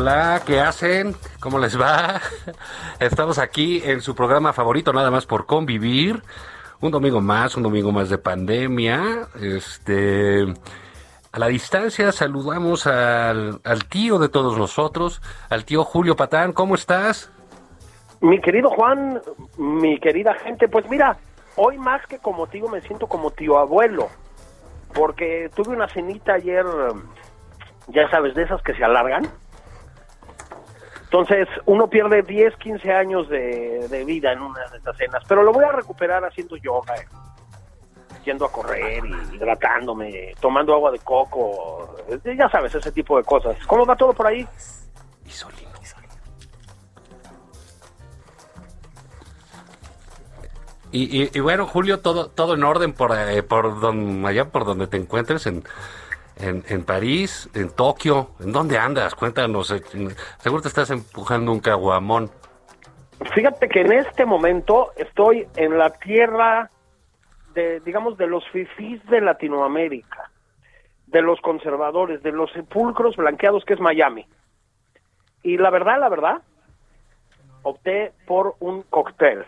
Hola, ¿qué hacen? ¿Cómo les va? Estamos aquí en su programa favorito, nada más por convivir. Un domingo más, un domingo más de pandemia. Este, a la distancia saludamos al, al tío de todos nosotros, al tío Julio Patán. ¿Cómo estás? Mi querido Juan, mi querida gente, pues mira, hoy más que como tío me siento como tío abuelo, porque tuve una cenita ayer, ya sabes, de esas que se alargan. Entonces, uno pierde 10, 15 años de, de vida en una de estas cenas, pero lo voy a recuperar haciendo yoga, eh, yendo a correr y hidratándome, tomando agua de coco, eh, ya sabes, ese tipo de cosas. ¿Cómo va todo por ahí? Isolino, Isolino. Y, y, y bueno, Julio, todo, todo en orden por, eh, por don, allá por donde te encuentres, en, en, en París, en Tokio. ¿En dónde andas? Cuéntanos. eh, Seguro te estás empujando un caguamón. Fíjate que en este momento estoy en la tierra de, digamos, de los fifís de Latinoamérica, de los conservadores, de los sepulcros blanqueados que es Miami. Y la verdad, la verdad, opté por un cóctel,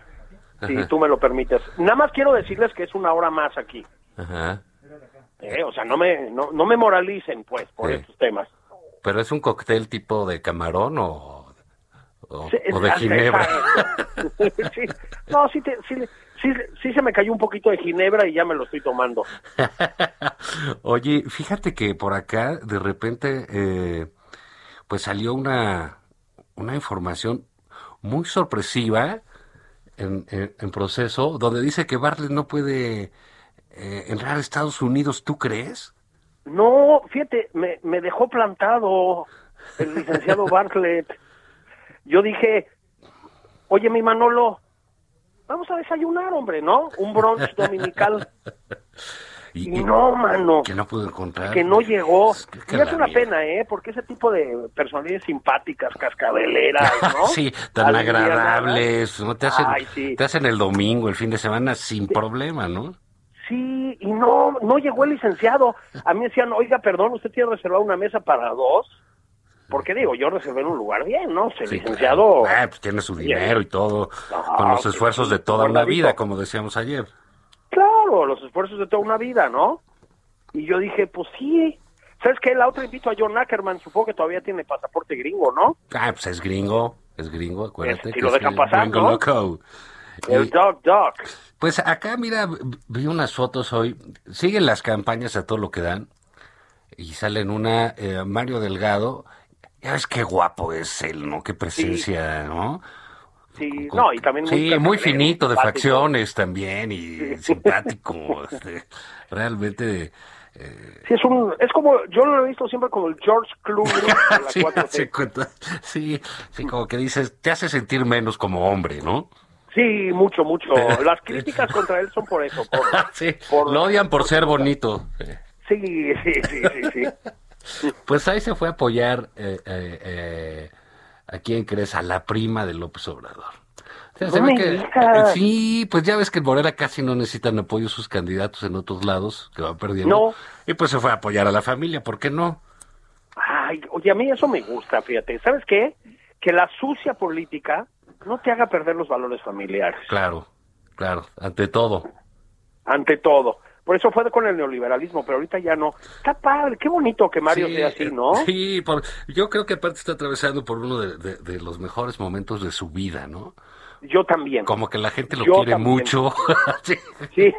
si tú me lo permites. Nada más quiero decirles que es una hora más aquí. Ajá. ¿Eh? O sea, no me, no, no me moralicen, pues, por Sí. estos temas. ¿Pero es un cóctel tipo de camarón o, o, Sí, o de ginebra? sí. No, sí, te- sí, sí, sí se me cayó un poquito de ginebra y ya me lo estoy tomando. Oye, fíjate que por acá de repente eh, pues salió una, una información muy sorpresiva en, en- en proceso donde dice que Bartlett no puede eh, entrar a Estados Unidos, ¿tú crees? No, fíjate, me, me dejó plantado el licenciado Bartlett. Yo dije, oye, mi Manolo, vamos a desayunar, hombre, ¿no? Un brunch dominical. Y no, mano, Que no pudo encontrar. que no llegó. Es que- Y es una pena, ¿eh? Porque ese tipo de personalidades simpáticas, cascabeleras, ¿no? Sí, tan agradables, ¿no? Te hacen, Ay, sí. te hacen el domingo, el fin de semana sin problema, ¿no? Sí, y no, no llegó el licenciado. A mí decían, oiga, perdón, ¿usted tiene reservada una mesa para dos? Porque digo, yo reservé en un lugar bien, ¿no? El Sí, licenciado... claro. Ah, pues tiene su dinero y todo, No, con los que esfuerzos de toda una vida, como decíamos ayer. Claro, los esfuerzos de toda una vida, ¿no? Y yo dije, pues sí. ¿Sabes qué? La otra invito a John Ackerman, supongo que todavía tiene pasaporte gringo, ¿no? Ah, pues es gringo, es gringo, acuérdate. si que lo es dejan el pasar, ¿no? loco. El Y, Doc Doc. Pues acá, mira, vi unas fotos hoy, siguen las campañas a todo lo que dan, y salen una, eh, Mario Delgado, ya ves qué guapo es él, ¿no? Qué presencia, ¿no? Sí, Con- no, y también muy sí, muy finito de simpático. facciones también y simpático. este, realmente. eh, Sí, es un, es como, yo lo he visto siempre como el George Clooney de la sí, 4T. hace cuenta- sí, sí, como que dices, te hace sentir menos como hombre, ¿no? Sí, mucho, mucho. Las críticas contra él son por eso. Por, Sí, por- lo odian por ser bonito. Sí, sí, sí, sí, sí. Pues ahí se fue a apoyar eh, eh, eh, a quién crees, a la prima de López Obrador. O sea, No se ve que, sí, pues ya ves que en Morena casi no necesitan apoyo sus candidatos en otros lados, que van perdiendo. No. Y pues se fue a apoyar a la familia, ¿por qué no? Ay, oye, a mí eso me gusta, fíjate. ¿Sabes qué? Que la sucia política no te haga perder los valores familiares, Claro, claro, ante todo. ante todo. Por eso fue con el neoliberalismo, pero ahorita ya no. Está padre, qué bonito que Mario Sí, sea así, ¿no? Sí, por- yo creo que aparte está atravesando por uno de, de- de los mejores momentos de su vida, ¿no? Yo también. Como que la gente lo Yo quiere también. mucho. sí. Sí,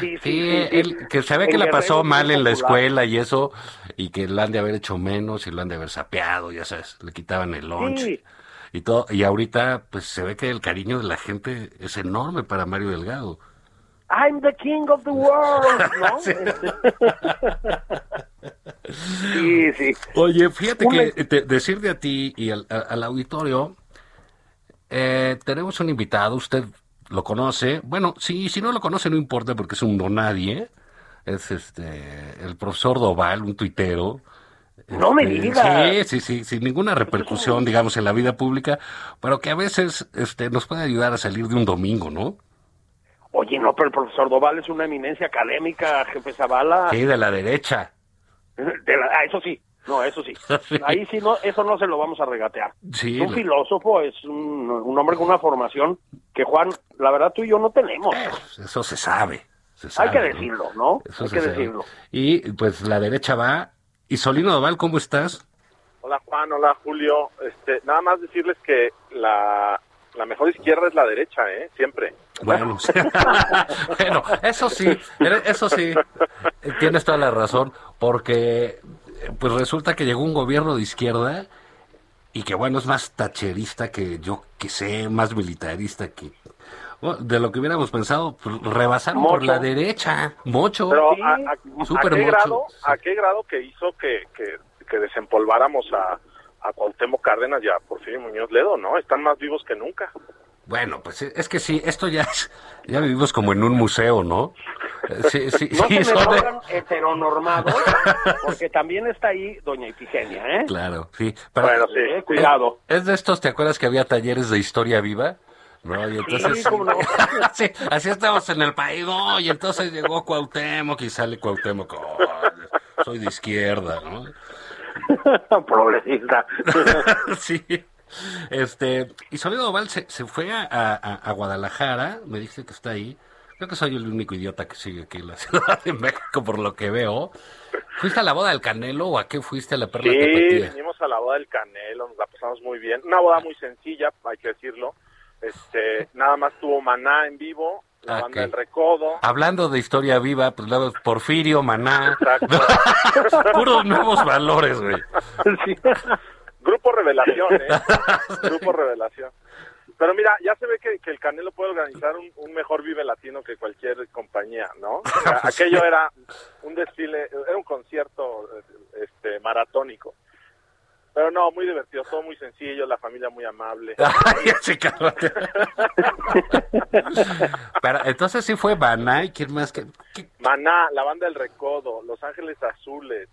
sí, sí. Él- que sabe que la pasó mal en la escuela y eso, y que lo han de haber hecho menos y lo han de haber sapeado, ya sabes, le quitaban el lunch Sí. Y todo. Y ahorita, pues se ve que el cariño de la gente es enorme para Mario Delgado. I'm the king of the world, ¿no? Sí. sí. Oye, fíjate Una- que te- decirle a ti y al, auditorio, eh, tenemos un invitado, usted lo conoce, bueno, sí, si no lo conoce no importa porque es un no nadie, es este el profesor Doval, un tuitero. No me Este, digas. Sí, sí, sí, sin ninguna repercusión, digamos, en la vida pública, pero que a veces este, nos puede ayudar a salir de un domingo, ¿no? Oye, no, pero el profesor Doval es una eminencia académica, jefe Zavala. Sí, de la derecha. De la- ah, eso sí, no, eso sí. Sí. Ahí sí, no, eso no se lo vamos a regatear. Sí, un filósofo, es un, un hombre con una formación que, Juan, la verdad tú y yo no tenemos. Pues eso se sabe. se Hay que ¿no? decirlo, ¿no? Eso Hay se que sabe. decirlo. Y pues la derecha va. Y Solino Doval, ¿cómo estás? Hola Juan, hola Julio. Este, nada más decirles que la, la mejor izquierda es la derecha, ¿eh? Siempre. Bueno, bueno, eso sí, eso sí, tienes toda la razón, porque pues resulta que llegó un gobierno de izquierda y que bueno, es más tacherista que yo que sé, más militarista que de lo que hubiéramos pensado, pues, rebasaron por Mocho. la derecha, mucho. Pero Sí, a, a- ¿a súper qué mocho. grado, ¿a qué grado que hizo que, que, que desempolváramos a, a Cuauhtémoc Cárdenas y a Porfirio Muñoz Ledo, ¿no? Están más vivos que nunca. Bueno, pues es que sí, esto ya es- ya vivimos como en un museo, ¿no? Sí, sí, No sí, se me de- heteronormados, porque también está ahí doña Ifigenia, ¿eh? Claro, sí. Pero, Bueno, sí. Eh, cuidado. Es, es de estos, ¿te acuerdas que había talleres de historia viva? No, y entonces... Sí, no. Así estamos en el país, no, y entonces llegó Cuauhtémoc y sale Cuauhtémoc, "Oh, soy de izquierda, ¿no? Progresista. sí. Este, y Solido Oval se, se fue a, a- a Guadalajara, me dice que está ahí. Creo que soy el único idiota que sigue aquí en la Ciudad de México, por lo que veo. ¿Fuiste a la boda del Canelo o a qué fuiste a la Perla Sí, venimos a la boda del Canelo, nos la pasamos muy bien. Una boda muy sencilla, hay que decirlo. Este, nada más tuvo Maná en vivo, la Ah, banda Recodo. Hablando de historia viva, pues luego Porfirio, Maná, Exacto. puros nuevos valores, güey. Sí. Grupo Revelación, ¿eh? Grupo Revelación. Pero mira, ya se ve que, que el Canelo puede organizar un, un mejor Vive Latino que cualquier compañía, ¿no? O sea, aquello era un desfile, era un concierto este, maratónico. Pero no, muy divertido, todo muy sencillo, la familia muy amable. Ay. Pero entonces sí fue Maná y quién más que... que- Maná, la banda del Recodo, Los Ángeles Azules.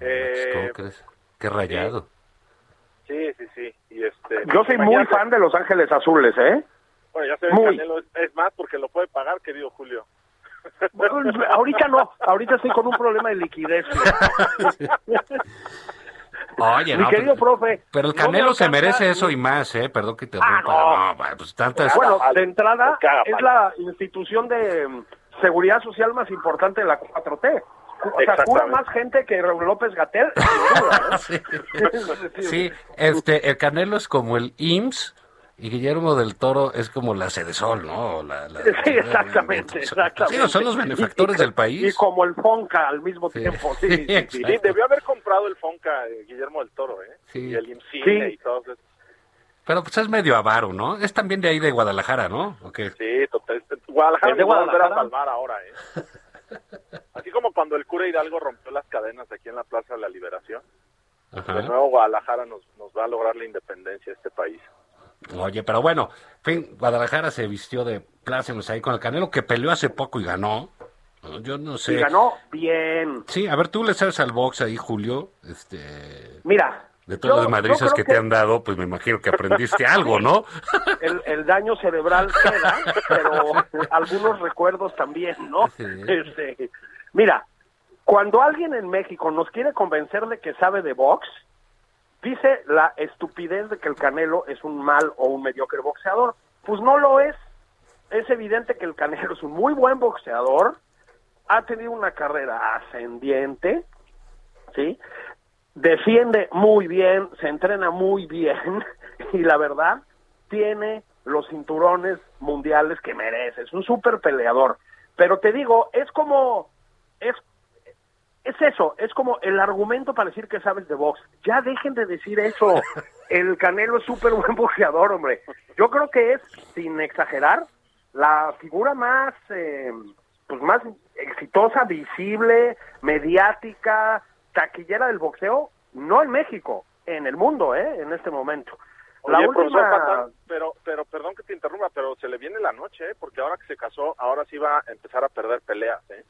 Eh, ¿Cómo crees? Qué rayado. sí, sí, sí. Y este, Yo soy muy fan de Los Ángeles Azules, ¿eh? Bueno, ya se ve Muy. el Canelo, es, es más porque lo puede pagar, querido Julio. Bueno, ahorita no, ahorita estoy con un problema de liquidez. Oye, Mi no, querido pero, profe. pero el no Canelo se merece eso y más, ¿eh? Perdón que te Ah, rompa. no. No, pues tantas... Bueno, de entrada haga es la institución de mm, seguridad social más importante de la 4T. O sea, cura más gente que López Gatel. Sí. Sí, este, el Canelo es como el IMSS y Guillermo del Toro es como la Sol, ¿no? La- la- Sí, exactamente, exactamente. Sí, son los benefactores Y- y- del país. Y como el Fonca al mismo Sí. tiempo. Sí, sí, sí. Debió haber comprado el Fonca eh, Guillermo del Toro, ¿eh? Sí. Y el IMCINE Sí. y todo eso. Pero pues es medio avaro, ¿no? Es también de ahí de Guadalajara, ¿no? ¿O qué? Sí, total. Guadalajara ¿Es de va a Guadalajara? salvar ahora, ¿eh? Así como cuando el cura Hidalgo rompió las cadenas aquí en la Plaza de la Liberación, Ajá. de nuevo Guadalajara nos, nos va a lograr la independencia de este país. Oye, pero bueno, en fin, Guadalajara se vistió de plácemes ahí con el Canelo, que peleó hace poco y ganó. Yo no sé. Y ganó bien. Sí, a ver, tú le sabes al box ahí, Julio. Este. Mira, De todas Yo- las madrizas que te han dado, pues me imagino que aprendiste algo, ¿no? el, el daño cerebral queda, pero algunos recuerdos también, ¿no? Sí. Este, mira, cuando alguien en México nos quiere convencer de que sabe de box, dice la estupidez de que el Canelo es un mal o un mediocre boxeador. Pues no lo es. Es evidente que el Canelo es un muy buen boxeador, ha tenido una carrera ascendiente, ¿sí? Defiende muy bien, se entrena muy bien y la verdad tiene los cinturones mundiales que merece. Es un súper peleador. Pero te digo, es como, es, es eso, es como el argumento para decir que sabes de box. Ya dejen de decir eso. El Canelo es súper buen boxeador, hombre. Yo creo que es, sin exagerar, la figura más, eh, pues más exitosa, visible, mediática, taquillera del boxeo, no en México, en el mundo, ¿eh? En este momento. La Oye, última... Patán, pero, pero perdón que te interrumpa, pero se le viene la noche, ¿eh? porque ahora que se casó, ahora sí va a empezar a perder peleas. ¿eh?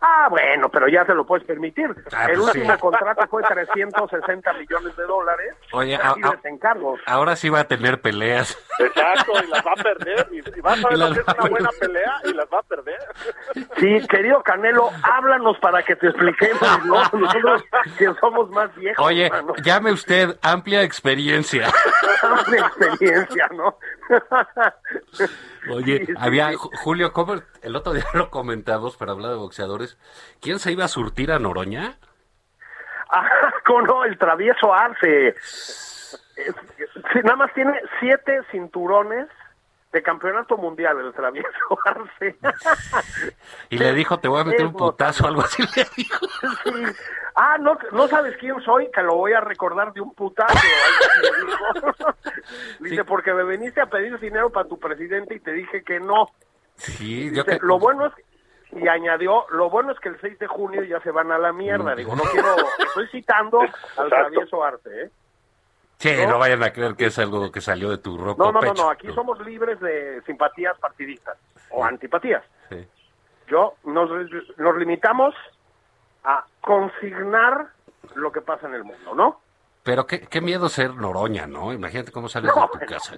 Ah, bueno, pero ya se lo puedes permitir. Ah, el pues último sí. contrato fue 360 millones de dólares. Oye, a- a-. Ahora sí va a tener peleas. Exacto, y las va a perder, y, y vas a ver Y lo que es va a una buena perder. pelea, y las va a perder. Sí, querido Canelo, háblanos para que te expliquemos, ¿no? Nosotros que somos más viejos. Oye, mano. llame usted amplia experiencia. de experiencia, ¿no? Oye, Sí, sí, había sí. Julio, ¿cómo el otro día lo comentamos para hablar de boxeadores? ¿Quién se iba a surtir a Noroña? Ah, ¿cómo no? El travieso Arce. Nada más tiene siete cinturones de campeonato mundial el travieso Arce. Y le dijo, te voy a meter un putazo, algo así le dijo. Sí. Ah, ¿no, no sabes quién soy, que lo voy a recordar de un putazo. Dice, Sí. porque me viniste a pedir dinero para tu presidente y te dije que no. Sí, yo Dice, que... Lo bueno es, y añadió, lo bueno es que el 6 de junio ya se van a la mierda. Digo, no quiero, estoy citando al travieso arte, ¿eh? Sí, ¿no? no vayan a creer que es algo que salió de tu ropa No, no, no, pecho. no, aquí somos libres de simpatías partidistas o antipatías. Sí. Yo, nos, nos limitamos a consignar lo que pasa en el mundo, ¿no? Pero qué, qué miedo ser Noroña, ¿no? Imagínate cómo sales No, de tu bueno. casa.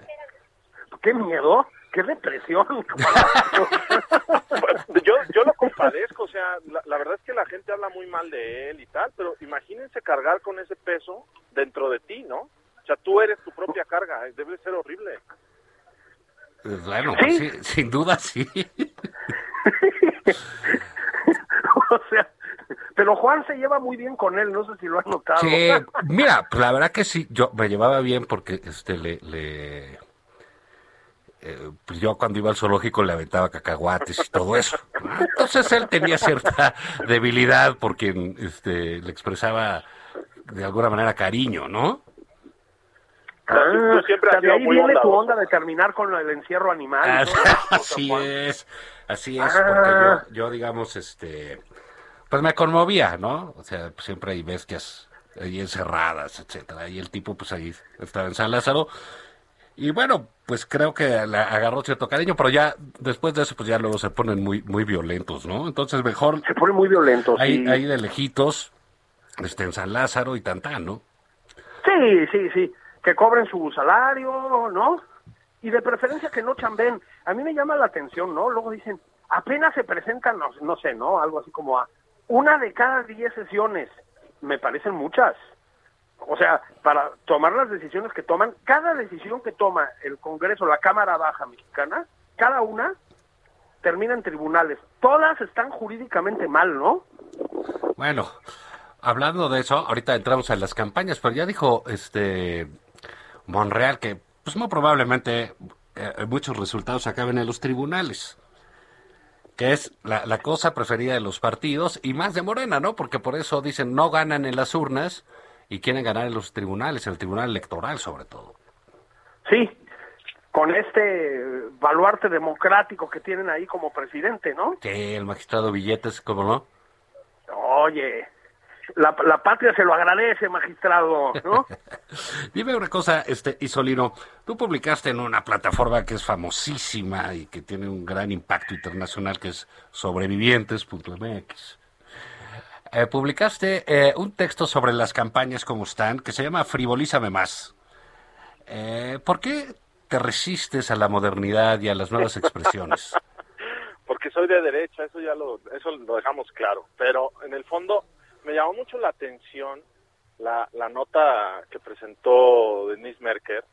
Qué miedo, qué depresión. Pues, yo, yo lo compadezco, o sea, la, la verdad es que la gente habla muy mal de él y tal, pero imagínense cargar con ese peso dentro de ti, ¿no? O sea, tú eres tu propia carga, eh, debe ser horrible. Pues Bueno, Sí. sí, sin duda sí. o sea, pero Juan se lleva muy bien con él, no sé si lo has notado. Sí, mira, pues la verdad que sí, yo me llevaba bien porque este le, le eh, pues yo cuando iba al zoológico le aventaba cacahuates y todo eso. Entonces él tenía cierta debilidad porque este le expresaba de alguna manera cariño, ¿no? Ah, Tú siempre has sido ahí muy viene tu onda de terminar con el encierro animal. Así, es, así es, Ah. porque yo, yo digamos, este, pues me conmovía, ¿no? O sea, pues, siempre hay bestias ahí encerradas, etcétera, y el tipo pues ahí estaba en San Lázaro, y bueno, pues creo que le agarró cierto cariño, pero ya después de eso pues ya luego se ponen muy, muy violentos, ¿no? Entonces mejor Se pone muy violento. ahí, sí. ahí de lejitos, este, en San Lázaro y tantán, ¿no? Sí, sí, sí. Que cobren su salario, ¿no? Y de preferencia que no chamben. A mí me llama la atención, ¿no? Luego dicen, apenas se presentan, no, no sé, ¿no? Algo así como a una de cada diez sesiones. Me parecen muchas. O sea, para tomar las decisiones que toman, cada decisión que toma el Congreso, la Cámara Baja Mexicana, cada una termina en tribunales. Todas están jurídicamente mal, ¿no? Bueno, hablando de eso, ahorita entramos a las campañas, pero ya dijo este Monreal que pues muy probablemente eh, muchos resultados acaben en los tribunales, que es la, la cosa preferida de los partidos y más de Morena, ¿no? Porque por eso dicen no ganan en las urnas y quieren ganar en los tribunales, en el tribunal electoral sobre todo. Sí, con este baluarte democrático que tienen ahí como presidente, ¿no? Que el magistrado Billetes, ¿cómo no? Oye, la, la patria se lo agradece, magistrado, ¿no? Dime una cosa, este Isolino, tú publicaste en una plataforma que es famosísima y que tiene un gran impacto internacional que es sobrevivientes.mx. Eh, publicaste eh, un texto sobre las campañas como están que se llama Frivolízame más. Eh, ¿Por qué te resistes a la modernidad y a las nuevas expresiones? Porque soy de derecha, eso ya lo, eso lo dejamos claro. Pero en el fondo me llamó mucho la atención la, la nota que presentó Denise Merker,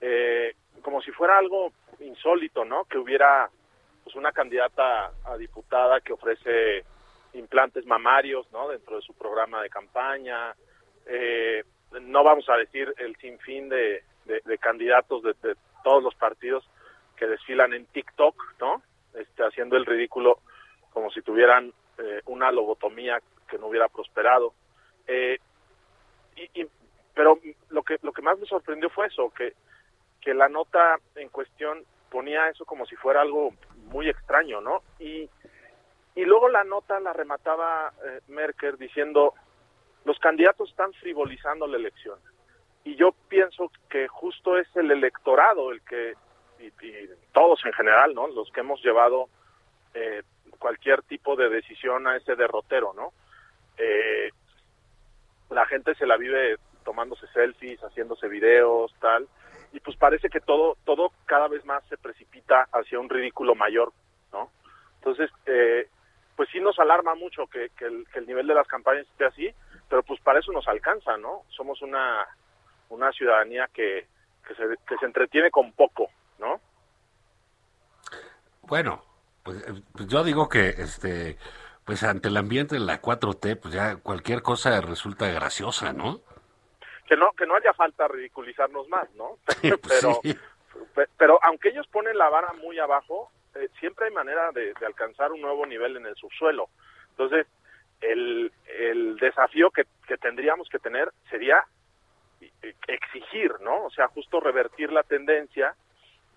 eh, como si fuera algo insólito, ¿no? Que hubiera pues una candidata a diputada que ofrece implantes mamarios, ¿no? Dentro de su programa de campaña. Eh, no vamos a decir el sinfín de, de, candidatos de, de, todos los partidos que desfilan en TikTok, ¿no? Este, haciendo el ridículo como si tuvieran eh, una lobotomía que no hubiera prosperado. Eh, y, y, pero lo que lo que más me sorprendió fue eso, que, que la nota en cuestión ponía eso como si fuera algo muy extraño, ¿no? Y, y luego la nota la remataba eh, Merker diciendo, los candidatos están frivolizando la elección. Y yo pienso que justo es el electorado el que, y, todos en general, ¿no? Los que hemos llevado eh, cualquier tipo de decisión a ese derrotero, ¿no? Eh, la gente se la vive tomándose selfies, haciéndose videos, tal, y pues parece que todo todo cada vez más se precipita hacia un ridículo mayor, ¿no? Entonces, eh, pues sí nos alarma mucho que, que, el, que el nivel de las campañas esté así, pero pues para eso nos alcanza, ¿no? Somos una una ciudadanía que, que, se, que se entretiene con poco, ¿no? Bueno, pues, pues yo digo que este pues ante el ambiente de la 4T, pues ya cualquier cosa resulta graciosa, ¿no? Que no que no haya falta ridiculizarnos más, ¿no? pues pero sí. pero aunque ellos ponen la vara muy abajo, eh, siempre hay manera de, alcanzar un nuevo nivel en el subsuelo. Entonces, el, el desafío que, que tendríamos que tener sería exigir, ¿no? O sea, justo revertir la tendencia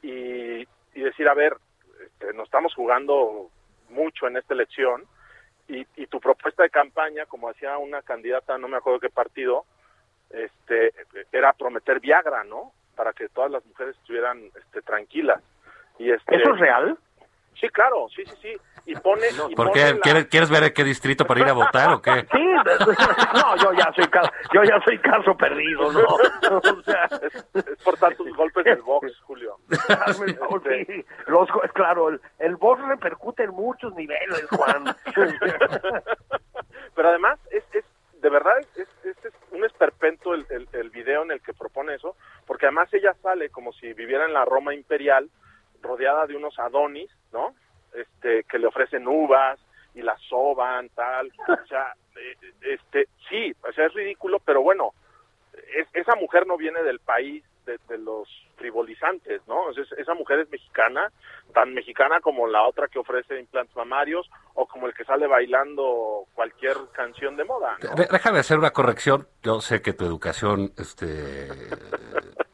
y, y decir, a ver, este, nos estamos jugando mucho en esta elección y, y, tu propuesta de campaña, como hacía una candidata, no me acuerdo qué partido, este, era prometer Viagra, ¿no? Para que todas las mujeres estuvieran este, tranquilas. Y este, ¿Eso es real? Sí, claro, sí, sí, sí. Y pone. Y ¿Por pone qué? la... ¿Quieres, ¿Quieres ver qué distrito para ir a votar o qué? Sí, no, yo ya soy caso, yo ya soy caso perdido, ¿no? O sea, es, es por tantos golpes del box, Julio. Este... Sí, los, claro, el, el box repercute en muchos niveles, Juan. Pero además, es, es de verdad, es, es, es un esperpento el, el, el video en el que propone eso, porque además ella sale como si viviera en la Roma imperial, rodeada de unos adonis, ¿no? Este, que le ofrecen uvas y las soban, tal. O sea, este, sí, o sea, es ridículo, pero bueno, es, esa mujer no viene del país de, los frivolizantes, ¿no? Es, esa mujer es mexicana, tan mexicana como la otra que ofrece implantes mamarios o como el que sale bailando cualquier canción de moda. ¿no? Déjame hacer una corrección. Yo sé que tu educación este,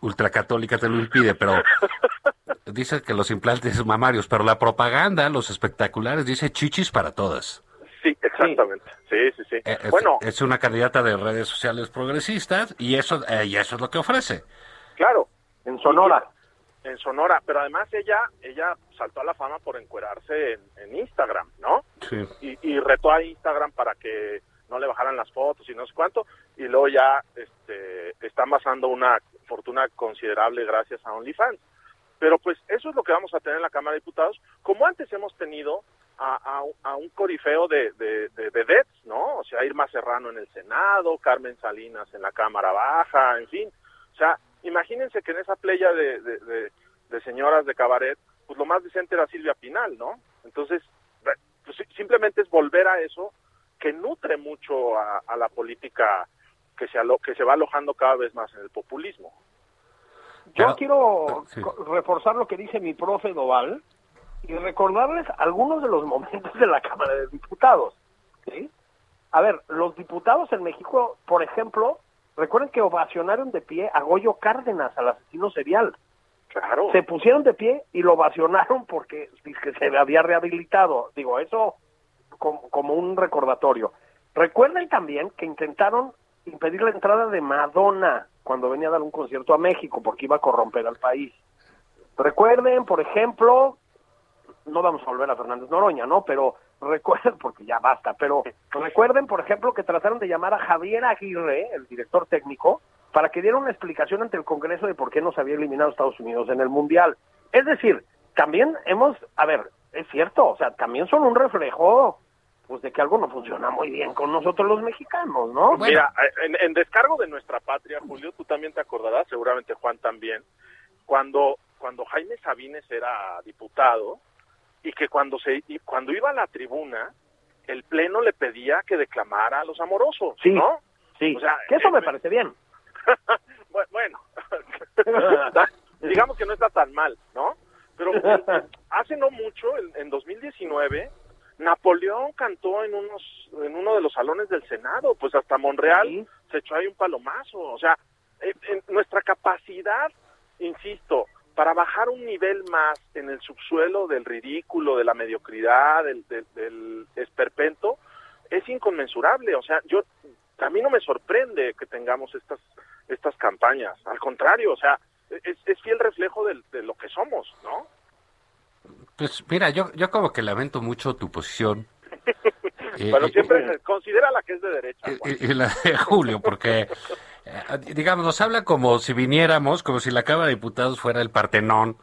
ultracatólica te lo impide, pero dice que los implantes mamarios, pero la propaganda, los espectaculares, dice chichis para todas. Sí, exactamente. Sí, sí, sí. Eh, es, bueno, es una candidata de redes sociales progresistas y eso, eh, y eso es lo que ofrece. Claro. En Sonora. En Sonora, pero además ella ella saltó a la fama por encuerarse en, en Instagram, ¿no? Sí. Y, y, retó a Instagram para que no le bajaran las fotos y no sé cuánto, y luego ya este, está amasando una fortuna considerable gracias a OnlyFans. Pero pues eso es lo que vamos a tener en la Cámara de Diputados, como antes hemos tenido a, a, a un corifeo de, de, de vedettes, ¿no? O sea, Irma Serrano en el Senado, Carmen Salinas en la Cámara Baja, en fin. O sea, imagínense que en esa playa de, de, de, de señoras de cabaret, pues lo más decente era Silvia Pinal, ¿no? Entonces, pues simplemente es volver a eso que nutre mucho a, a la política que se, alo que se va alojando cada vez más en el populismo. Yo Pero, quiero sí. reforzar lo que dice mi profe Doval y recordarles algunos de los momentos de la Cámara de Diputados. ¿sí? A ver, los diputados en México, por ejemplo, recuerden que ovacionaron de pie a Goyo Cárdenas, al asesino serial. Claro. Se pusieron de pie y lo ovacionaron porque que se había rehabilitado. Digo, eso como, como un recordatorio. Recuerden también que intentaron impedir la entrada de Madonna cuando venía a dar un concierto a México porque iba a corromper al país. Recuerden, por ejemplo, no vamos a volver a Fernández Noroña, ¿no? Pero recuerden, porque ya basta, pero recuerden, por ejemplo, que trataron de llamar a Javier Aguirre, el director técnico, para que diera una explicación ante el Congreso de por qué nos había eliminado Estados Unidos en el Mundial. Es decir, también hemos, a ver, es cierto, o sea, también son un reflejo pues de que algo no funciona muy bien con nosotros los mexicanos, ¿no? Mira, en, en descargo de nuestra patria, Julio, tú también te acordarás, seguramente Juan también, cuando cuando Jaime Sabines era diputado y que cuando se y cuando iba a la tribuna el pleno le pedía que declamara a los amorosos, Sí, ¿no? Sí, O sea, que eso eh, me parece bien. bueno, digamos que no está tan mal, ¿no? Pero hace no mucho, en, en 2019, Napoleón cantó en unos en uno de los salones del Senado, pues hasta Monreal Sí. se echó ahí un palomazo, o sea, en, en nuestra capacidad, insisto, para bajar un nivel más en el subsuelo del ridículo, de la mediocridad, del, del, del esperpento, es inconmensurable. O sea, yo a mí no me sorprende que tengamos estas estas campañas. Al contrario, o sea, es, es fiel reflejo del- de, lo que somos, ¿no? Pues mira, yo, yo como que lamento mucho tu posición. Eh, Pero eh, siempre considera la que es de derecha. y- la de Julio, porque, eh, digamos, nos habla como si viniéramos, como si la Cámara de Diputados fuera el Partenón.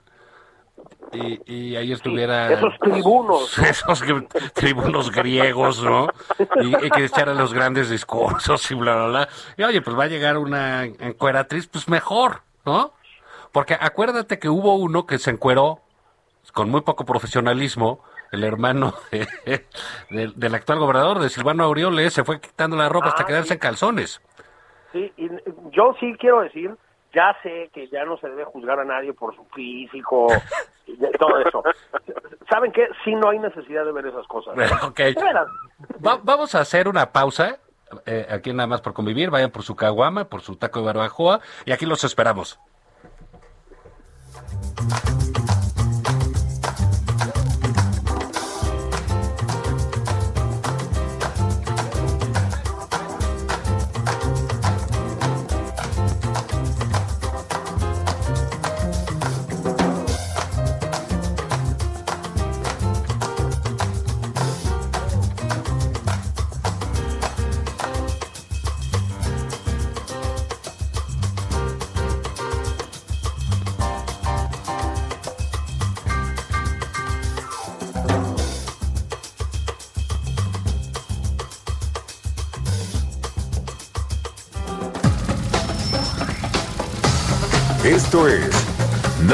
Y, y ahí estuviera... esos tribunos, ¿no? Esos tribunos griegos, ¿no? Y, y que echaran los grandes discursos y bla, bla, bla. Y oye, pues va a llegar una encueratriz, pues mejor, ¿no? Porque acuérdate que hubo uno que se encueró con muy poco profesionalismo, el hermano de- del- del actual gobernador, de Silvano Aureoles, se fue quitando la ropa hasta Ah, quedarse sí. en calzones. Sí, y yo sí quiero decir, ya sé que ya no se debe juzgar a nadie por su físico y todo eso. ¿Saben qué? Sí no hay necesidad de ver esas cosas. Bueno, ok. De veras. Va- vamos a hacer una pausa. eh, aquí nada más por convivir, vayan por su caguama, por su taco de barbacoa, y aquí los esperamos.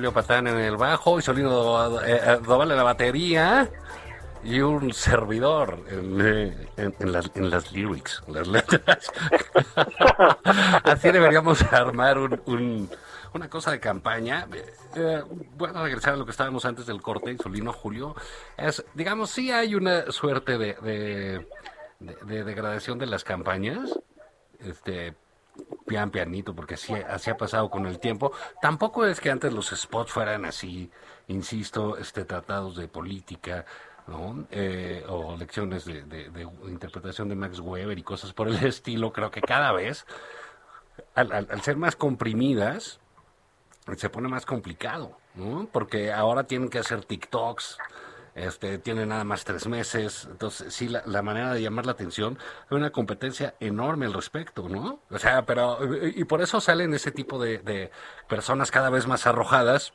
Julio Patán en el bajo y Solino eh, eh, Doval en la batería y un servidor en, eh, en- en las, en las lyrics, las letras. Así deberíamos armar un, un- una cosa de campaña. Bueno, regresar a lo que estábamos antes del corte, Solino Julio. Es, digamos, sí hay una suerte de, de, de- de degradación de las campañas. Este, pian pianito, porque así, así ha pasado con el tiempo. Tampoco es que antes los spots fueran así, insisto, este tratados de política, ¿no? Eh, o lecciones de, interpretación de Max Weber y cosas por el estilo. Creo que cada vez, al, al- al ser más comprimidas, se pone más complicado, ¿no? Porque ahora tienen que hacer TikToks. Este, tiene nada más tres meses. Entonces, sí, la, manera de llamar la atención, hay una competencia enorme al respecto, ¿no? O sea, pero, y por eso salen ese tipo de, de personas cada vez más arrojadas,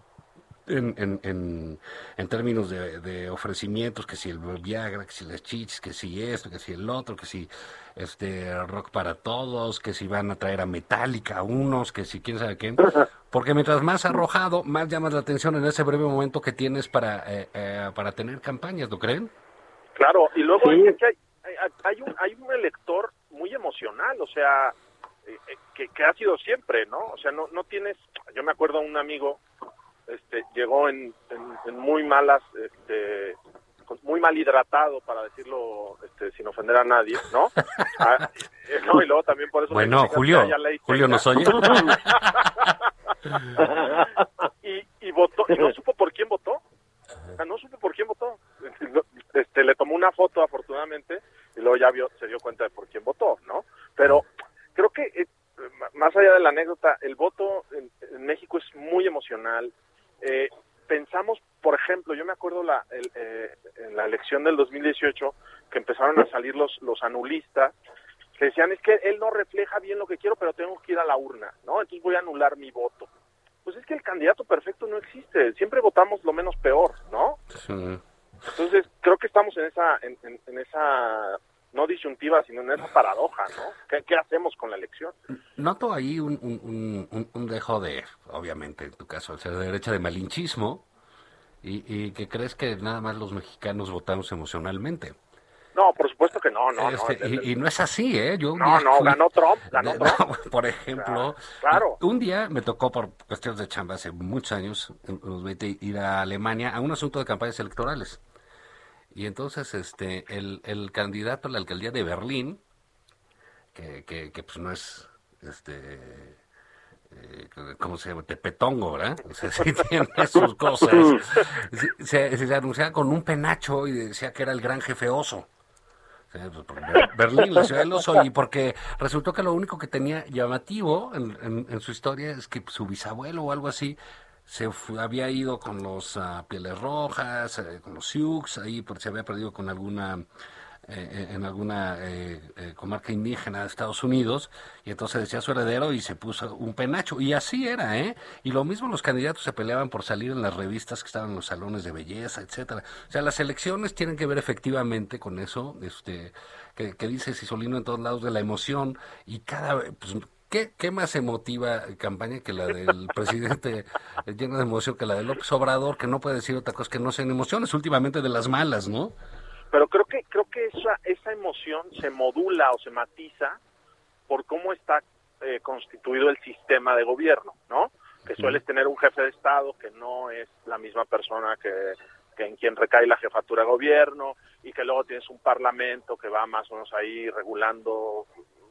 en, en, en, en, términos de, de, ofrecimientos, que si el Viagra, que si las chichis, que si esto, que si el otro, que si este rock para todos, que si van a traer a Metallica a unos, que si quién sabe quién. Porque mientras más arrojado, más llamas la atención en ese breve momento que tienes para, eh, eh, para tener campañas, ¿lo creen? Claro, y luego sí. hay, hay, hay, un, hay un elector muy emocional, o sea, eh, que, que ha sido siempre, ¿no? O sea, no, no tienes, yo me acuerdo de un amigo este, llegó en, en, en, muy malas, este, muy mal hidratado, para decirlo este, sin ofender a nadie, ¿no? ah, no y luego también por eso... Bueno, Julio, Julio nos oye. y, y votó, y no supo por quién votó. O sea, no supo por quién votó. Este, le tomó una foto, afortunadamente, y luego ya vio, se dio cuenta de por quién votó, ¿no? Pero creo que, eh, más allá de la anécdota, el voto en, en México es muy emocional, eh, pensamos, por ejemplo, yo me acuerdo la, el, eh, en la elección del 2018 que empezaron a salir los, los anulistas, que decían es que él no refleja bien lo que quiero, pero tengo que ir a la urna, ¿no? Entonces voy a anular mi voto. Pues es que el candidato perfecto no existe, siempre votamos lo menos peor, ¿no? Sí. Entonces creo que estamos en esa, en, en, en esa no disyuntiva, sino en esa paradoja, ¿no? ¿Qué, qué hacemos con la elección? Noto ahí un, un, un, un, dejo de, obviamente, en tu caso, al ser de derecha, de malinchismo, y, y, que crees que nada más los mexicanos votamos emocionalmente. No, por supuesto que no, no, este, no. Y, y, no es así, ¿eh? Yo no, no, fui, ganó Trump, ganó de, Trump. No, por ejemplo, claro. un día me tocó por cuestiones de chamba hace muchos años, los 20, ir a Alemania a un asunto de campañas electorales. Y entonces este el, el candidato a la alcaldía de Berlín, que, que, pues no es este eh, ¿cómo se llama? Tepetongo, ¿verdad? O sea, sí tiene sus cosas. Se, se, anunciaba con un penacho y decía que era el gran jefe oso. Berlín, la ciudad del oso, y porque resultó que lo único que tenía llamativo en su historia es que su bisabuelo o algo así se había ido con los uh, pieles rojas, eh, con los Sioux, ahí porque se había perdido con alguna eh, en alguna eh, eh, comarca indígena de Estados Unidos y entonces decía su heredero y se puso un penacho y así era, ¿eh? Y lo mismo los candidatos se peleaban por salir en las revistas que estaban en los salones de belleza, etcétera. O sea, las elecciones tienen que ver efectivamente con eso, este que, que dice Cisolino en todos lados de la emoción y cada pues, ¿Qué, ¿Qué, más emotiva campaña que la del presidente llena de emoción que la de López Obrador, que no puede decir otra cosa que no sean emociones, últimamente de las malas, ¿no? Pero creo que creo que esa esa emoción se modula o se matiza por cómo está eh, constituido el sistema de gobierno, ¿no? Que sueles tener un jefe de Estado que no es la misma persona que, que en quien recae la jefatura de gobierno y que luego tienes un parlamento que va más o menos ahí regulando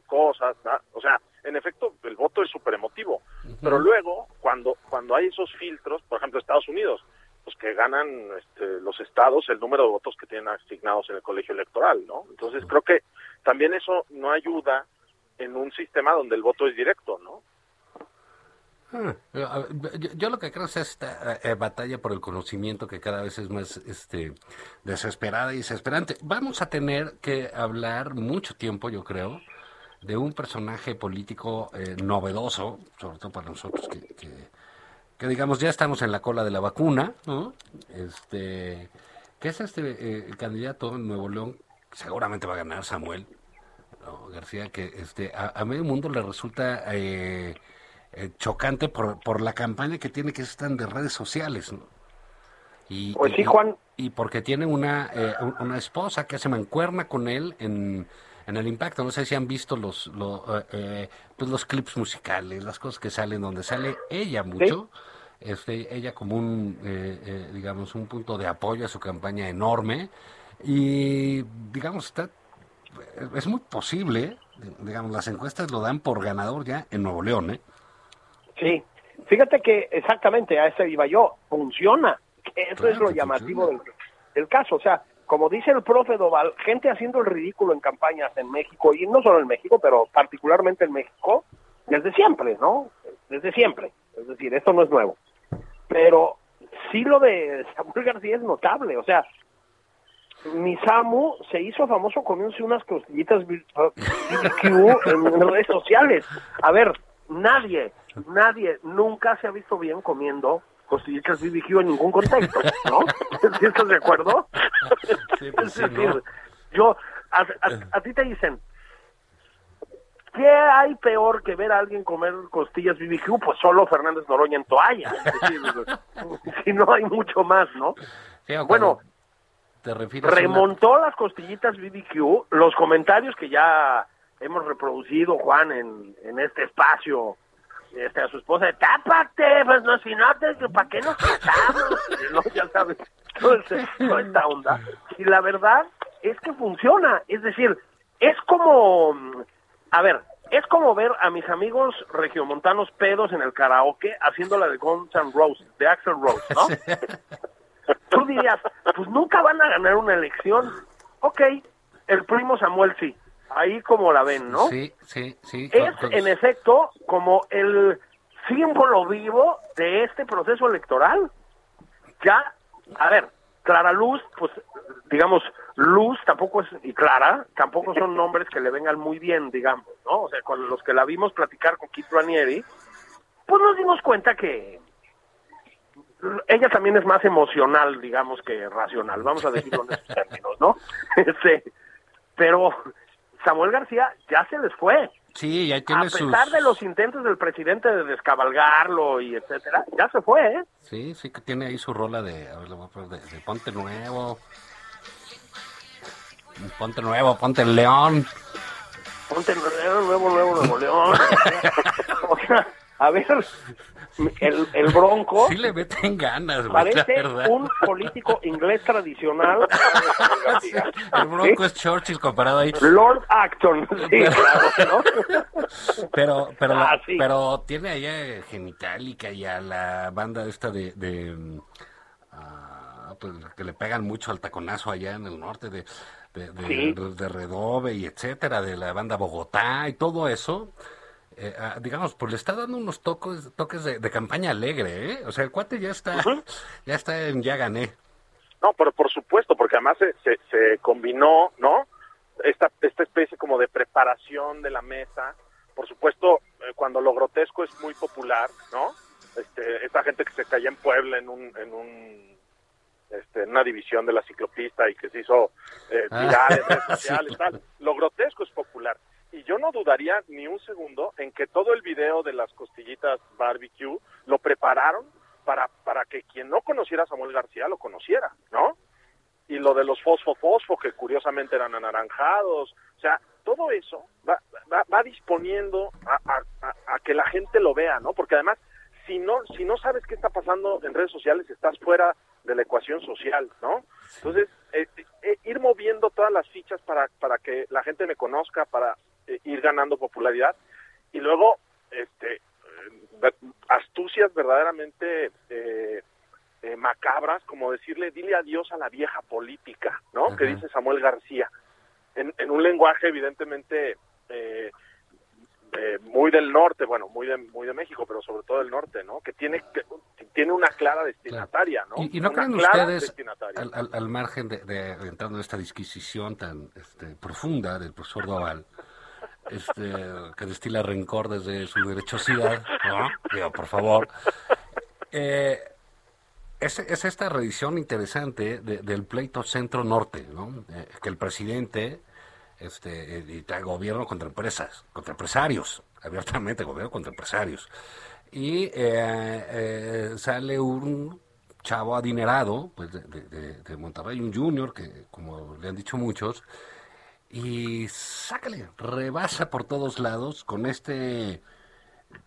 cosas, ¿no? o sea, en efecto, el voto es súper emotivo, uh -huh. pero luego, cuando, cuando hay esos filtros, por ejemplo, Estados Unidos, pues que ganan este, los estados el número de votos que tienen asignados en el colegio electoral, ¿no? Entonces creo que también eso no ayuda en un sistema donde el voto es directo, ¿no? Ah, yo, yo, lo que creo es esta eh, batalla por el conocimiento que cada vez es más este, desesperada y desesperante. Vamos a tener que hablar mucho tiempo, yo creo, de un personaje político eh, novedoso, sobre todo para nosotros que, que, que, digamos ya estamos en la cola de la vacuna, ¿no? Este, que es este eh, candidato en Nuevo León, seguramente va a ganar Samuel ¿no? García, que este a, a, medio mundo le resulta eh, chocante por, por la campaña que tiene que están de redes sociales, ¿no? Y, pues sí, Juan. Y, y porque tiene una, una esposa que se mancuerna con él en en el impacto. No sé si han visto los, los, eh, pues los clips musicales, las cosas que salen donde sale ella mucho. ¿Sí? Este, ella como un, eh, eh, digamos, un punto de apoyo a su campaña enorme. Y, digamos, está, es muy posible, digamos, las encuestas lo dan por ganador ya en Nuevo León, ¿eh? Sí, fíjate que exactamente a ese iba yo, funciona. Eso claro, es lo llamativo del, del caso. O sea, como dice el profe Doval, gente haciendo el ridículo en campañas en México, y no solo en México, pero particularmente en México, desde siempre, ¿no? Desde siempre. Es decir, esto no es nuevo. Pero sí lo de Samuel García es notable, o sea, mi Samu se hizo famoso comiéndose unas costillitas BBQ en redes sociales. A ver, nadie, nadie nunca se ha visto bien comiendo costillitas BBQ en ningún contexto, ¿no? ¿Sí estás de acuerdo? Sí, pues es sí, decir, ¿no? yo, a, a- a ti te dicen, ¿qué hay peor que ver a alguien comer costillas BBQ? Pues solo Fernández Noroña en toalla. Es decir, si no hay mucho más, ¿no? Sí, Bueno, te una- remontó las costillitas BBQ, los comentarios que ya hemos reproducido, Juan, en, en este espacio, este, a su esposa, tápate, pues no, si no, ¿para qué nos casamos? ¿No? Ya sabes, toda esta onda. Y la verdad es que funciona, es decir, es como, a ver, es como ver a mis amigos regiomontanos pedos en el karaoke haciendo la de Guns N' Roses, de Axel Rose, ¿no? Tú dirías, pues nunca van a ganar una elección. Ok, el primo Samuel sí. Ahí como la ven, ¿no? Sí, sí, sí. Es, con- en efecto, como el símbolo vivo de este proceso electoral. Ya, a ver, Clara Luz, pues, digamos, Luz tampoco es, y Clara, tampoco son nombres que le vengan muy bien, digamos, ¿no? O sea, con los que la vimos platicar con Kit Ranieri, pues nos dimos cuenta que ella también es más emocional, digamos, que racional, vamos a decirlo en esos términos, ¿no? Este, pero Samuel García ya se les fue. Sí, ya A tiene pesar sus... de los intentos del presidente de descabalgarlo y etcétera, ya se fue, ¿eh? Sí, sí que tiene ahí su rola de, a ver, a Ponte Nuevo. Ponte Nuevo, Ponte el León. Ponte nuevo, nuevo, nuevo, nuevo León. o sea, a ver, el, el bronco Sí le meten ganas, güey, parece un político inglés tradicional. El Bronco es Churchill comparado ahí. Lord Acton, sí, claro, ¿no? Pero, pero, Ah, sí. pero tiene allá Genitalica y a la banda esta de, de pues, que le pegan mucho al taconazo allá en el norte de, de, de, Sí. de Redove y etcétera, de la banda Bogotá y todo eso. Eh, ah, digamos, pues le está dando unos toques, toques de, de campaña alegre, ¿eh? O sea, el cuate ya está, ya está en ya gané. No, pero por supuesto, porque además se, se, se combinó, ¿no? Esta, esta especie como de preparación de la mesa. Por supuesto, eh, cuando lo grotesco es muy popular, ¿no? Este, esta gente que se cayó en Puebla en un, en un, este, en una división de la ciclopista y que se hizo eh, Ah, viral en redes sociales, tal. Lo grotesco es popular. Y yo no dudaría ni un segundo en que todo el video de las costillitas barbecue lo prepararon para, para que quien no conociera a Samuel García lo conociera, ¿no? Y lo de los fosfo-fosfo, que curiosamente eran anaranjados, o sea, todo eso va, va, va disponiendo a, a- que la gente lo vea, ¿no? Porque además, si no, si no sabes qué está pasando en redes sociales, estás fuera de la ecuación social, ¿no? Entonces, eh, eh, ir moviendo todas las fichas para, para que la gente me conozca, para eh, ir ganando popularidad, y luego, este, eh, astucias verdaderamente eh, eh, macabras, como decirle, dile adiós a la vieja política, ¿no? Ajá. Que dice Samuel García, en, en un lenguaje evidentemente eh, eh, muy del norte, bueno, muy de, muy de México, pero sobre todo del norte, ¿no? Que tiene, que, tiene una clara destinataria, ¿no? ¿Y, y no Una creen ustedes, destinataria. al, al- al margen de, de entrando en esta disquisición tan este, profunda del profesor Doval, este, que destila rencor desde su derechosidad, ¿no? Digo, por favor. Eh, es, es esta revisión interesante de- del pleito centro-norte, ¿no? Eh, que el presidente este, trae gobierno contra empresas, contra empresarios, abiertamente gobierno contra empresarios. Y eh, sale un chavo adinerado pues de- de- de Monterrey, un junior, que como le han dicho muchos, y sácale, rebasa por todos lados con este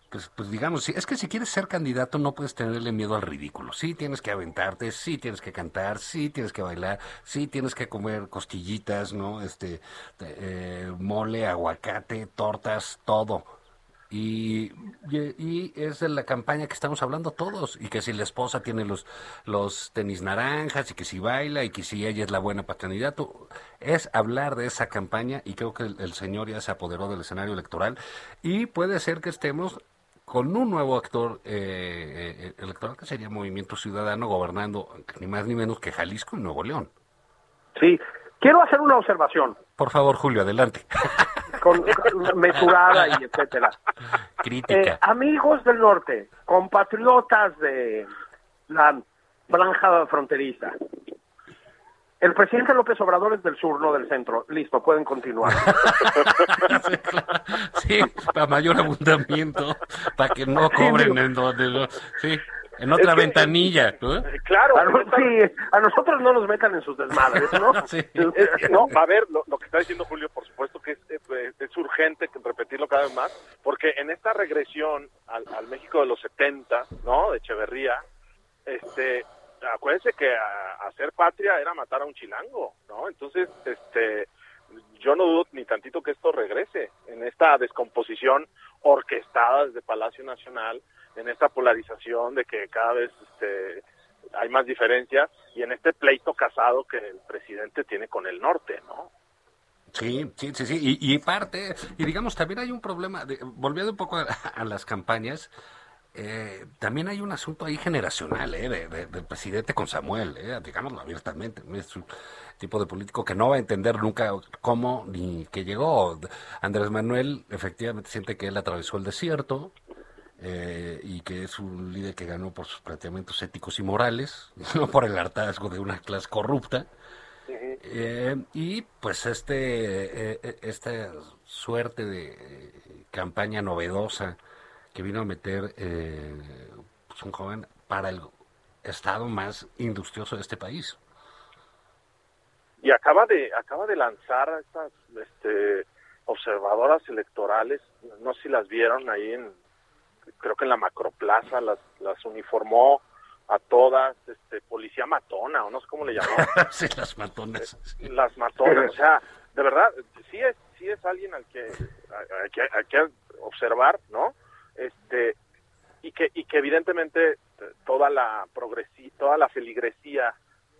pues, pues digamos, es que si quieres ser candidato no puedes tenerle miedo al ridículo. Sí tienes que aventarte, sí tienes que cantar, sí tienes que bailar, sí tienes que comer costillitas, ¿no? Este, eh, mole, aguacate, tortas, todo. Y, y, es de la campaña que estamos hablando todos. Y que si la esposa tiene los, los tenis naranjas y que si baila y que si ella es la buena para candidato. Es hablar de esa campaña y creo que el, señor ya se apoderó del escenario electoral. Y puede ser que estemos con un nuevo actor eh, eh, electoral que sería Movimiento Ciudadano gobernando ni más ni menos que Jalisco y Nuevo León. Sí, quiero hacer una observación. Por favor, Julio, adelante. Con, mesurada y etcétera. Crítica. Eh, amigos del norte, compatriotas de la franja fronteriza. El presidente López Obrador es del sur, no del centro. Listo, pueden continuar. sí, para mayor abundamiento, para que no cobren en donde... Sí. En otra ventanilla, ¿no? Claro. A, sí, a nosotros no nos metan en sus desmadres, ¿no? sí. no, a ver, lo, que está diciendo Julio, por supuesto que es, es, urgente repetirlo cada vez más, porque en esta regresión al, al México de los 70, ¿no? De Echeverría, este, acuérdense que hacer patria era matar a un chilango, ¿no? Entonces, este, yo no dudo ni tantito que esto regrese en esta descomposición orquestada desde Palacio Nacional, en esta polarización de que cada vez este, hay más diferencias y en este pleito casado que el presidente tiene con el norte, ¿no? Sí, sí, sí, sí. Y, parte, y digamos, también hay un problema, de, volviendo un poco a las campañas, eh, también hay un asunto ahí generacional eh, del presidente con Samuel, eh, digámoslo abiertamente. Es un tipo de político que no va a entender nunca cómo ni que llegó. Andrés Manuel efectivamente siente que él atravesó el desierto eh, y que es un líder que ganó por sus planteamientos éticos y morales, no por el hartazgo de una clase corrupta. y pues este esta suerte de campaña novedosa que vino a meter eh, pues un joven para el estado más industrioso de este país. Y acaba de acaba de lanzar estas este, observadoras electorales, no sé si las vieron ahí en, creo que en la macroplaza, las, las uniformó a todas, este, policía matona, o no sé cómo le llamó. sí, las matonas. Las matonas, o sea, de verdad, sí es, sí es alguien al que hay que observar, ¿no? este y que y que evidentemente toda la toda la feligresía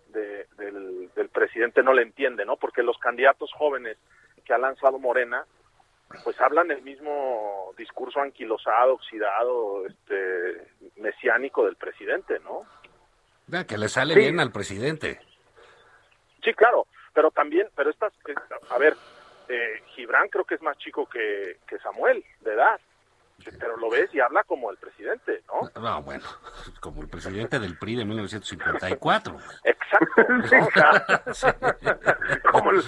del, del presidente no le entiende, ¿no? Porque los candidatos jóvenes que ha lanzado Morena pues hablan el mismo discurso anquilosado, oxidado, este mesiánico del presidente, ¿no? que le sale bien al presidente. Sí, claro, pero también, pero estas, a ver, eh, Gibran creo que es más chico que, que Samuel, de edad pero lo ves y habla como el presidente, ¿no? No, bueno, como el presidente del PRI de 1954. Exacto. como, el,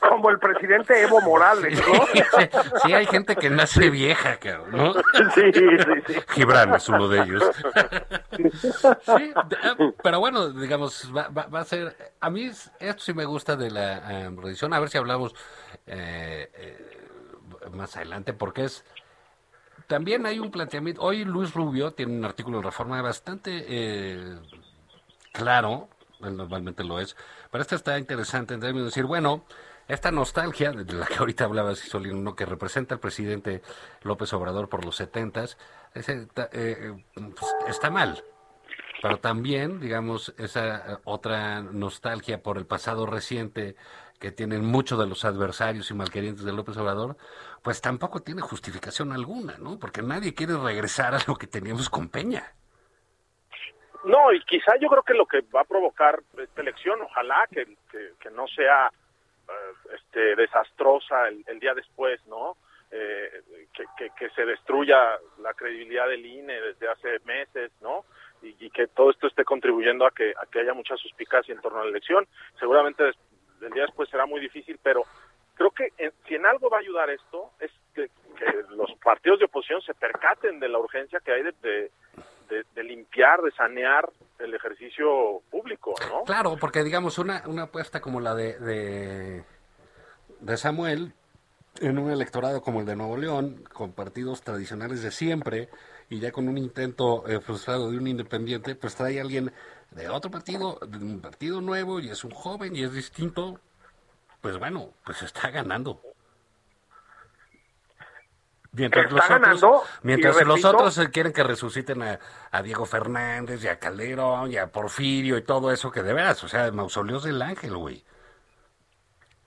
como, el, presidente Evo Morales, ¿no? Sí, hay gente que nace vieja, ¿no? Sí, sí, sí. Gibran es uno de ellos. Sí, pero bueno, digamos, va, va, a ser... A mí esto sí me gusta de la um, a ver si hablamos eh, eh, más adelante, porque es también hay un planteamiento. Hoy Luis Rubio tiene un artículo en Reforma bastante eh, claro, normalmente lo es, pero este está interesante en términos de decir, bueno, esta nostalgia de la que ahorita hablaba Solino, que representa el presidente López Obrador por los setentas, eh, eh, pues, está mal. Pero también, digamos, esa otra nostalgia por el pasado reciente que tienen muchos de los adversarios y malquerientes de López Obrador, pues tampoco tiene justificación alguna, ¿no? Porque nadie quiere regresar a lo que teníamos con Peña. No, y quizá yo creo que lo que va a provocar esta elección, ojalá que, que, no sea eh, este, desastrosa el, día después, ¿no? Eh, que, que, se destruya la credibilidad del INE desde hace meses, ¿no? Y, que todo esto esté contribuyendo a que, a que haya mucha suspicacia en torno a la elección. Seguramente el día después será muy difícil, pero creo que si en algo va a ayudar esto es que, los partidos de oposición se percaten de la urgencia que hay de, de, limpiar, de sanear el ejercicio público, ¿no? Claro, porque digamos una, una apuesta como la de, de, Samuel en un electorado como el de Nuevo León, con partidos tradicionales de siempre, y ya con un intento eh, frustrado de un independiente, pues trae a alguien de otro partido, de un partido nuevo y es un joven y es distinto, pues bueno, pues está ganando. Mientras los otros, mientras los otros quieren que resuciten a, Diego Fernández y a Calderón y a Porfirio y todo eso que de veras, o sea, mausoleos del ángel, güey.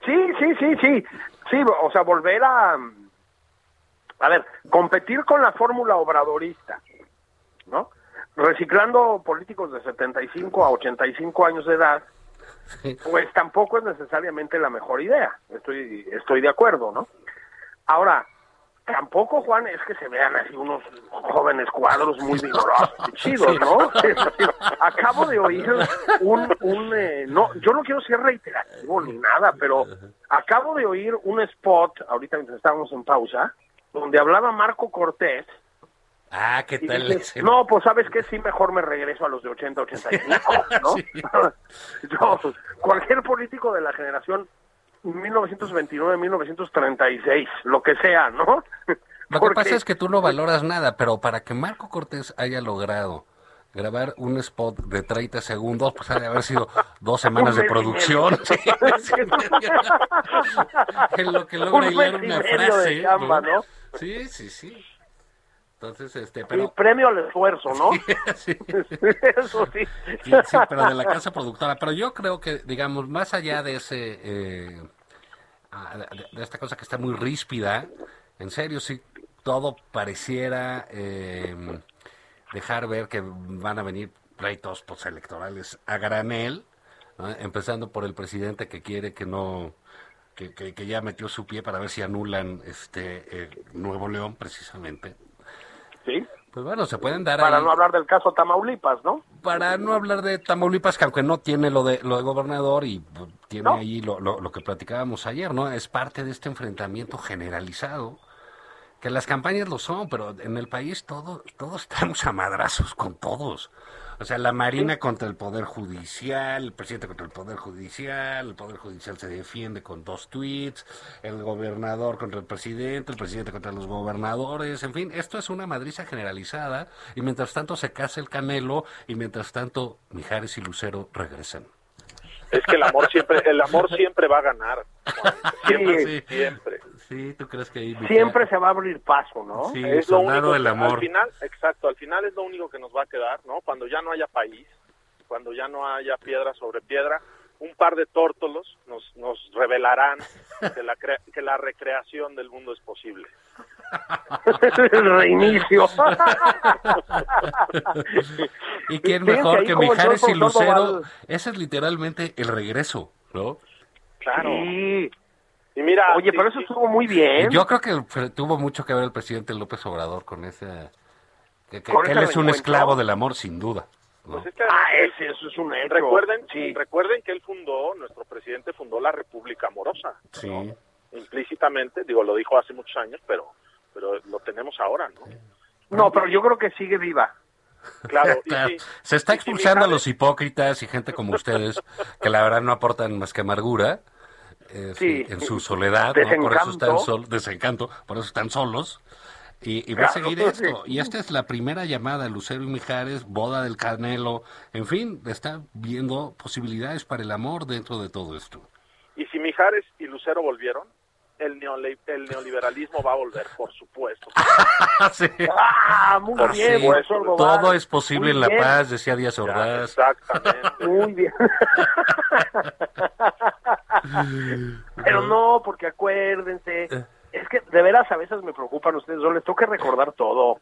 Sí, sí, sí, sí. Sí, o sea, volver a a ver, competir con la fórmula obradorista, ¿no? reciclando políticos de 75 a 85 años de edad pues tampoco es necesariamente la mejor idea. Estoy, estoy de acuerdo, ¿no? Ahora, tampoco, Juan, es que se vean así unos jóvenes cuadros muy vigorosos y chidos, ¿no? Acabo de oír un, un eh, no, yo no quiero ser reiterativo ni nada, pero acabo de oír un spot, ahorita mientras estábamos en pausa, donde hablaba Marco Cortés. Ah, ¿qué y tal? no, pues sabes que sí, mejor me regreso a los de 80, 85, ¿no? Sí. Yo, cualquier político de la generación 1929, 1936, lo que sea, ¿no? Lo que pasa es que tú no valoras nada, pero para que Marco Cortés haya logrado grabar un spot de 30 segundos, pues ha de haber sido dos semanas de producción. medio. Sí, sí. en lo que logra Un hilar una frase. chamba, ¿no? Sí, sí, sí. Entonces, este, Y pero... premio al esfuerzo, ¿no? Sí. Eso sí. Sí, sí, pero de la casa productora. Pero yo creo que, digamos, más allá de ese, eh, de, esta cosa que está muy ríspida, en serio, sí, todo pareciera eh, dejar ver que van a venir pleitos postelectorales a granel, ¿no? empezando por el presidente que quiere que no, que, que- que ya metió su pie para ver si anulan este eh, Nuevo León, precisamente. Sí. Pues bueno, se pueden dar Para ahí- no hablar del caso Tamaulipas, ¿no? para no hablar de Tamaulipas, que aunque no tiene lo de lo de gobernador y pues, tiene No. ahí lo, lo, lo que platicábamos ayer, ¿no? Es parte de este enfrentamiento generalizado, que las campañas lo son, pero en el país todo, todos estamos a madrazos con todos. O sea, la Marina contra el Poder Judicial, el presidente contra el Poder Judicial, el Poder Judicial se defiende con dos tweets, el gobernador contra el presidente, el presidente contra los gobernadores, en fin, esto es una madriza generalizada y mientras tanto se casa el Canelo y mientras tanto Mijares y Lucero regresan. Es que el amor siempre, el amor siempre va a ganar. Siempre, Sí. siempre. Sí, ¿tú crees que ahí Siempre se va a abrir paso, ¿no? Sí, es lo único del que- amor. Al final, exacto, al final es lo único que nos va a quedar, ¿no? Cuando ya no haya país, cuando ya no haya piedra sobre piedra, un par de tórtolos nos, nos revelarán que la, cre- que la recreación del mundo es posible. el reinicio. ¿Y quién mejor que Mijares y Lucero? Ese es literalmente el regreso, ¿no? Claro. Sí. Y mira, Oye, sí, pero eso sí, estuvo muy bien. Yo creo que tuvo mucho que ver el presidente López Obrador con ese... Que, él es un esclavo del amor, sin duda. ¿no? pues es que además Ah, ese, eso es un hecho. recuerden, Sí. recuerden que él fundó, nuestro presidente fundó la República Amorosa. Sí. ¿no? Implícitamente, digo, lo dijo hace muchos años, pero, pero lo tenemos ahora, ¿no? No, pero yo creo que sigue viva. Claro, y Claro, sí, se está y expulsando a los hipócritas y gente como ustedes, que la verdad no aportan más que amargura eh, Sí. en su soledad, ¿no? por eso están solos, desencanto, por eso están solos. Y, y va a seguir esto. sí. Y esta es la primera llamada, Lucero y Mijares, boda del Canelo, en fin, está viendo posibilidades para el amor dentro de todo esto. Y si Mijares y Lucero volvieron, el, neole- el neoliberalismo va a volver, por supuesto. Sí. Ah, muy bien. Todo es posible Muy en la bien, paz, decía Díaz Ya, Ordaz. exactamente. Muy bien. Pero no, porque acuérdense, es que de veras a veces me preocupan ustedes, yo les tengo que recordar todo.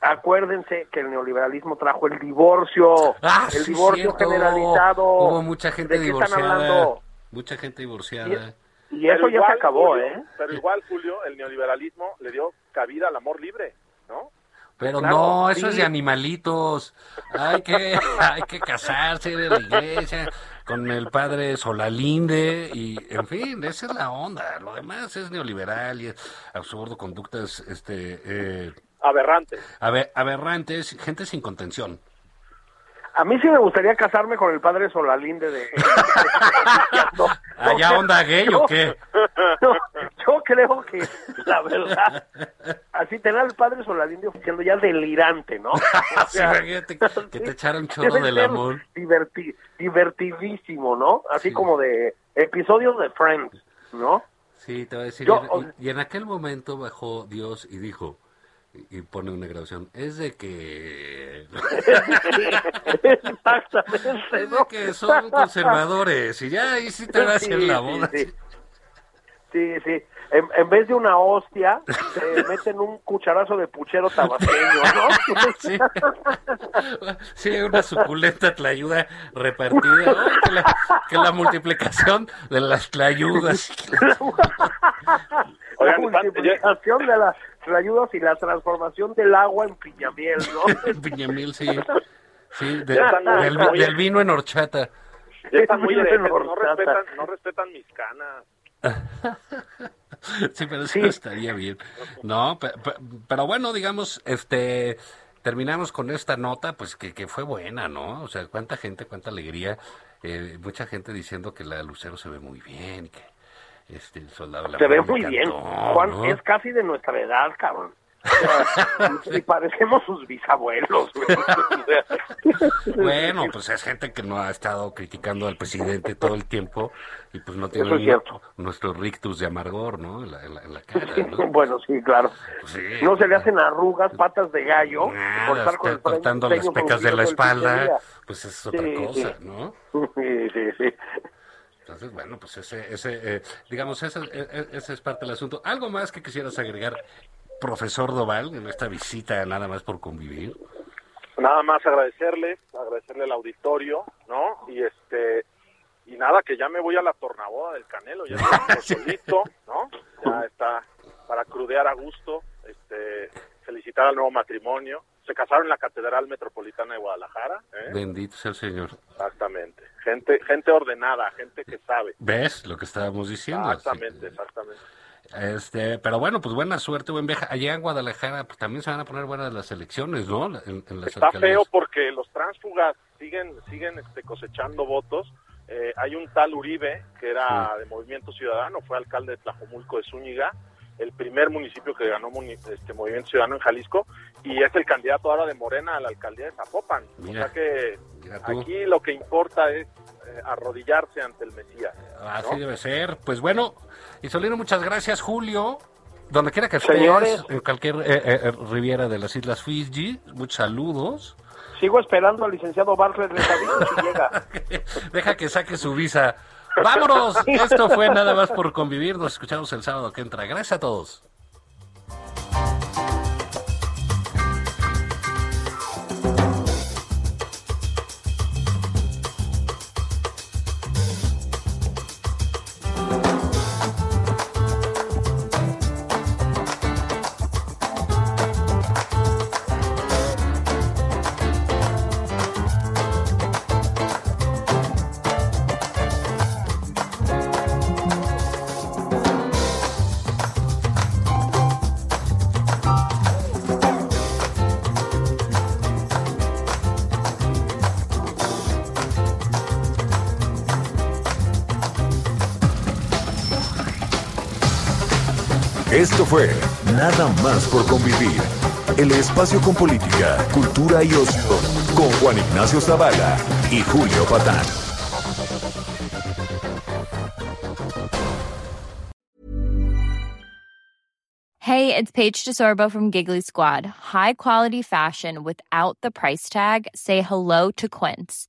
Acuérdense que el neoliberalismo trajo el divorcio, Ah, el sí, divorcio cierto. generalizado. Hubo mucha gente ¿De qué están divorciada. Mucha gente divorciada. Y eso ya se acabó, Julio, ¿eh? Pero igual, Julio, el neoliberalismo le dio cabida al amor libre, ¿no? Pero Claro, no, eso sí. es de animalitos. Hay que, hay que casarse de la iglesia con el padre Solalinde y, en fin, esa es la onda. Lo demás es neoliberal y es absurdo, conductas, este, eh, Aberrante. abe- aberrantes, gente sin contención. A mí sí me gustaría casarme con el padre Solalinde de... No, no, ¿Allá onda gay yo- o qué? no, yo creo que, la verdad, así tener al padre Solalinde oficiando ya delirante, ¿no? O Sí, sea, que te echara un chorro del amor. diverti- divertidísimo, ¿no? Así Sí. como de episodios de Friends, ¿no? Sí, te voy a decir. Yo, y en aquel momento bajó Dios y dijo, y, pone una grabación, es de que... Exactamente, es de que son conservadores y ya ahí sí te va a hacer Sí, la boda. sí. Sí, sí. En, en vez de una hostia, te meten un cucharazo de puchero tabasqueño, ¿no? Sí. Sí, una suculenta tlayuda repartida. Ay, que, la, que la multiplicación de las tlayudas. la multiplicación de las ayudas y la transformación del agua en piñamiel, ¿no? Piñamil, sí. Sí, de- del, muy- del vino en horchata. Ya están muy herejes, no respetan, no respetan mis canas. Sí, pero eso estaría bien. No, pe- pe- pero, bueno, digamos, este, terminamos con esta nota, pues que, que fue buena, ¿no? O sea, cuánta gente, cuánta alegría, eh, mucha gente diciendo que la Lucero se ve muy bien, y que este, el soldado de la Se ve muy bien. Juan ¿no? es casi de nuestra edad, cabrón. Y parecemos sus bisabuelos. Bueno, pues es gente que no ha estado criticando al presidente todo el tiempo y pues no tiene es nuestro rictus de amargor, ¿no? En la, en la- en la cara, ¿no? Bueno, sí, claro. Sí. No se le hacen arrugas, patas de gallo, Nada, por estar con cortando las pecas de la espalda, pues es otra Sí, cosa, sí. ¿no? Sí, sí, sí. Entonces, bueno, pues ese, ese eh, digamos, ese, eh, ese es parte del asunto. ¿Algo más que quisieras agregar, profesor Doval, en esta visita nada más por convivir? Nada más agradecerles, agradecerle al auditorio, ¿no? Y este y nada, que ya me voy a la tornaboda del Canelo, ya estoy solito, ¿no? Ya está para crudear a gusto, este felicitar al nuevo matrimonio. Se casaron en la Catedral Metropolitana de Guadalajara, ¿eh? Bendito sea el Señor. Exactamente. Gente gente ordenada, gente que sabe. ¿Ves lo que estábamos diciendo? Exactamente, Sí. exactamente. Este, pero bueno, pues buena suerte, buen viaje. Allá en Guadalajara, pues también se van a poner buenas las elecciones, ¿no? En, en las Está feo porque los tránsfugas siguen siguen este, cosechando votos. Eh, hay un tal Uribe que era de Movimiento Ciudadano, fue alcalde de Tlajomulco de Zúñiga, el primer municipio que ganó muni- este Movimiento Ciudadano en Jalisco y es el candidato ahora de Morena a la alcaldía de Zapopan. Mira, o sea que aquí lo que importa es eh, arrodillarse ante el Mesías. Así debe ser. Pues bueno, Isolino, muchas gracias, Julio. Donde quiera que estés, Señores. en cualquier eh, eh, riviera de las Islas Fiji, muchos saludos. Sigo esperando al licenciado Bartlett si llega. Deja que saque su visa. ¡Vámonos! Esto fue nada más por convivir. Nos escuchamos el sábado que entra. Gracias a todos. Fue Nada más por convivir. El espacio con política, cultura y ocio con Juan Ignacio Zavala y Julio Patán. Hey, it's Paige DeSorbo from Giggly Squad. High quality fashion without the price tag. Say hello to Quince.